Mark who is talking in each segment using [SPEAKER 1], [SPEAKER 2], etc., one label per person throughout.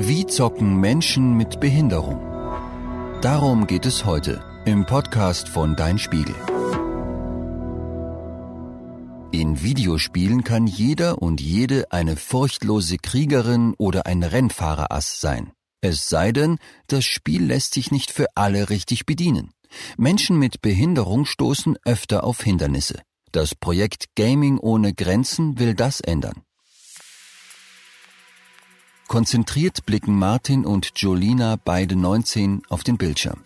[SPEAKER 1] Wie zocken Menschen mit Behinderung? Darum geht es heute im Podcast von Dein Spiegel. In Videospielen kann jeder und jede eine furchtlose Kriegerin oder ein Rennfahrerass sein. Es sei denn, das Spiel lässt sich nicht für alle richtig bedienen. Menschen mit Behinderung stoßen öfter auf Hindernisse. Das Projekt Gaming ohne Grenzen will das ändern. Konzentriert blicken Martin und Jolina, beide 19, auf den Bildschirm.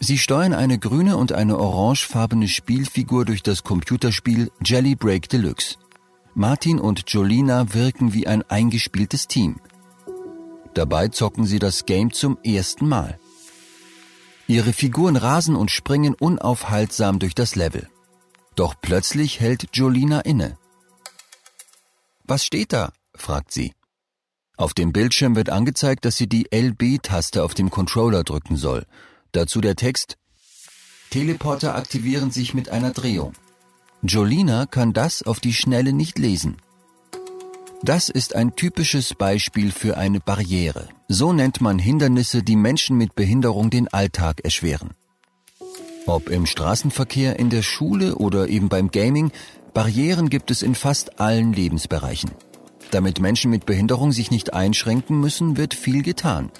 [SPEAKER 1] Sie steuern eine grüne und eine orangefarbene Spielfigur durch das Computerspiel Jelly Break Deluxe. Martin und Jolina wirken wie ein eingespieltes Team. Dabei zocken sie das Game zum ersten Mal. Ihre Figuren rasen und springen unaufhaltsam durch das Level. Doch plötzlich hält Jolina inne. Was steht da? fragt sie. Auf dem Bildschirm wird angezeigt, dass sie die LB-Taste auf dem Controller drücken soll. Dazu der Text Teleporter aktivieren sich mit einer Drehung. Jolina kann das auf die Schnelle nicht lesen. Das ist ein typisches Beispiel für eine Barriere. So nennt man Hindernisse, die Menschen mit Behinderung den Alltag erschweren. Ob im Straßenverkehr, in der Schule oder eben beim Gaming, Barrieren gibt es in fast allen Lebensbereichen. Damit Menschen mit Behinderung sich nicht einschränken müssen, wird viel getan.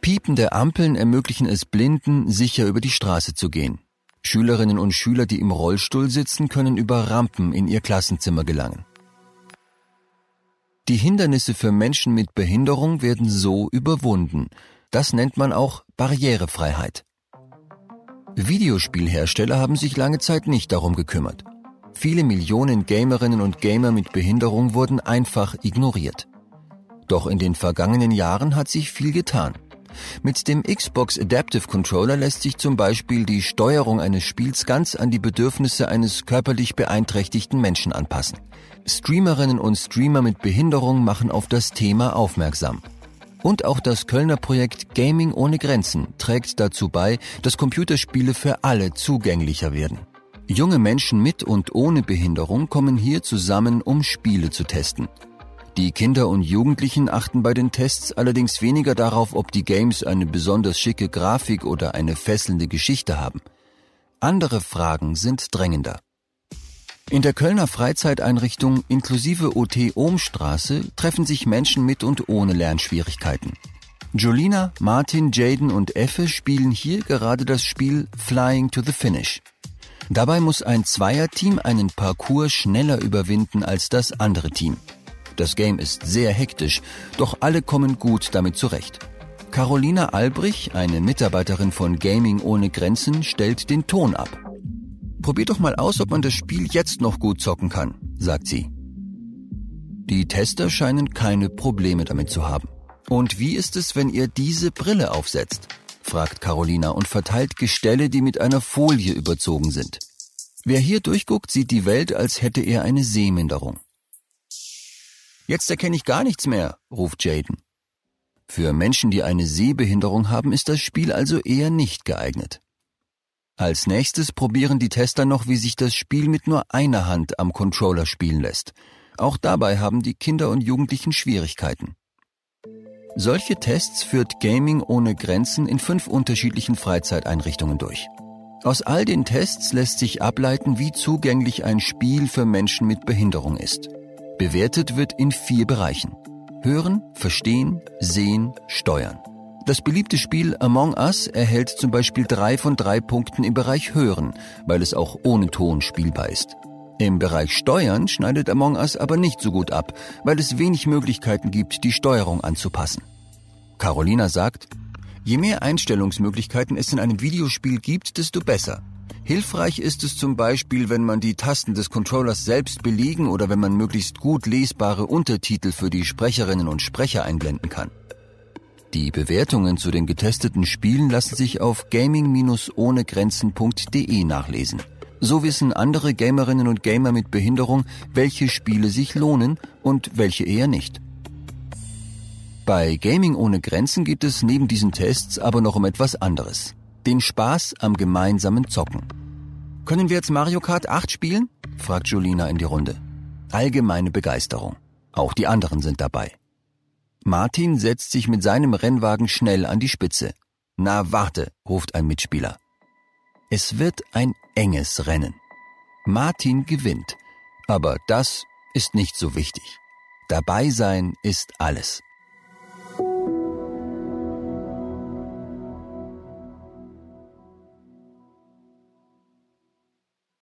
[SPEAKER 1] Piepende Ampeln ermöglichen es Blinden, sicher über die Straße zu gehen. Schülerinnen und Schüler, die im Rollstuhl sitzen, können über Rampen in ihr Klassenzimmer gelangen. Die Hindernisse für Menschen mit Behinderung werden so überwunden. Das nennt man auch Barrierefreiheit. Videospielhersteller haben sich lange Zeit nicht darum gekümmert. Viele Millionen Gamerinnen und Gamer mit Behinderung wurden einfach ignoriert. Doch in den vergangenen Jahren hat sich viel getan. Mit dem Xbox Adaptive Controller lässt sich zum Beispiel die Steuerung eines Spiels ganz an die Bedürfnisse eines körperlich beeinträchtigten Menschen anpassen. Streamerinnen und Streamer mit Behinderung machen auf das Thema aufmerksam. Und auch das Kölner Projekt Gaming ohne Grenzen trägt dazu bei, dass Computerspiele für alle zugänglicher werden. Junge Menschen mit und ohne Behinderung kommen hier zusammen, um Spiele zu testen. Die Kinder und Jugendlichen achten bei den Tests allerdings weniger darauf, ob die Games eine besonders schicke Grafik oder eine fesselnde Geschichte haben. Andere Fragen sind drängender. In der Kölner Freizeiteinrichtung inklusive OT Ohmstraße treffen sich Menschen mit und ohne Lernschwierigkeiten. Jolina, Martin, Jaden und Effe spielen hier gerade das Spiel Flying to the Finish. Dabei muss ein Zweierteam einen Parcours schneller überwinden als das andere Team. Das Game ist sehr hektisch, doch alle kommen gut damit zurecht. Carolina Albrich, eine Mitarbeiterin von Gaming ohne Grenzen, stellt den Ton ab. Probiert doch mal aus, ob man das Spiel jetzt noch gut zocken kann, sagt sie. Die Tester scheinen keine Probleme damit zu haben. Und wie ist es, wenn ihr diese Brille aufsetzt? Fragt Carolina und verteilt Gestelle, die mit einer Folie überzogen sind. Wer hier durchguckt, sieht die Welt, als hätte er eine Sehminderung. Jetzt erkenne ich gar nichts mehr, ruft Jaden. Für Menschen, die eine Sehbehinderung haben, ist das Spiel also eher nicht geeignet. Als nächstes probieren die Tester noch, wie sich das Spiel mit nur einer Hand am Controller spielen lässt. Auch dabei haben die Kinder und Jugendlichen Schwierigkeiten. Solche Tests führt Gaming ohne Grenzen in fünf unterschiedlichen Freizeiteinrichtungen durch. Aus all den Tests lässt sich ableiten, wie zugänglich ein Spiel für Menschen mit Behinderung ist. Bewertet wird in vier Bereichen. Hören, Verstehen, Sehen, Steuern. Das beliebte Spiel Among Us erhält zum Beispiel drei von drei Punkten im Bereich Hören, weil es auch ohne Ton spielbar ist. Im Bereich Steuern schneidet Among Us aber nicht so gut ab, weil es wenig Möglichkeiten gibt, die Steuerung anzupassen. Carolina sagt, je mehr Einstellungsmöglichkeiten es in einem Videospiel gibt, desto besser. Hilfreich ist es zum Beispiel, wenn man die Tasten des Controllers selbst belegen oder wenn man möglichst gut lesbare Untertitel für die Sprecherinnen und Sprecher einblenden kann. Die Bewertungen zu den getesteten Spielen lassen sich auf gaming-ohnegrenzen.de nachlesen. So wissen andere Gamerinnen und Gamer mit Behinderung, welche Spiele sich lohnen und welche eher nicht. Bei Gaming ohne Grenzen geht es neben diesen Tests aber noch um etwas anderes. Den Spaß am gemeinsamen Zocken. Können wir jetzt Mario Kart 8 spielen? fragt Julina in die Runde. Allgemeine Begeisterung. Auch die anderen sind dabei. Martin setzt sich mit seinem Rennwagen schnell an die Spitze. Na warte, ruft ein Mitspieler. Es wird ein enges Rennen. Martin gewinnt, aber das ist nicht so wichtig. Dabei sein ist alles.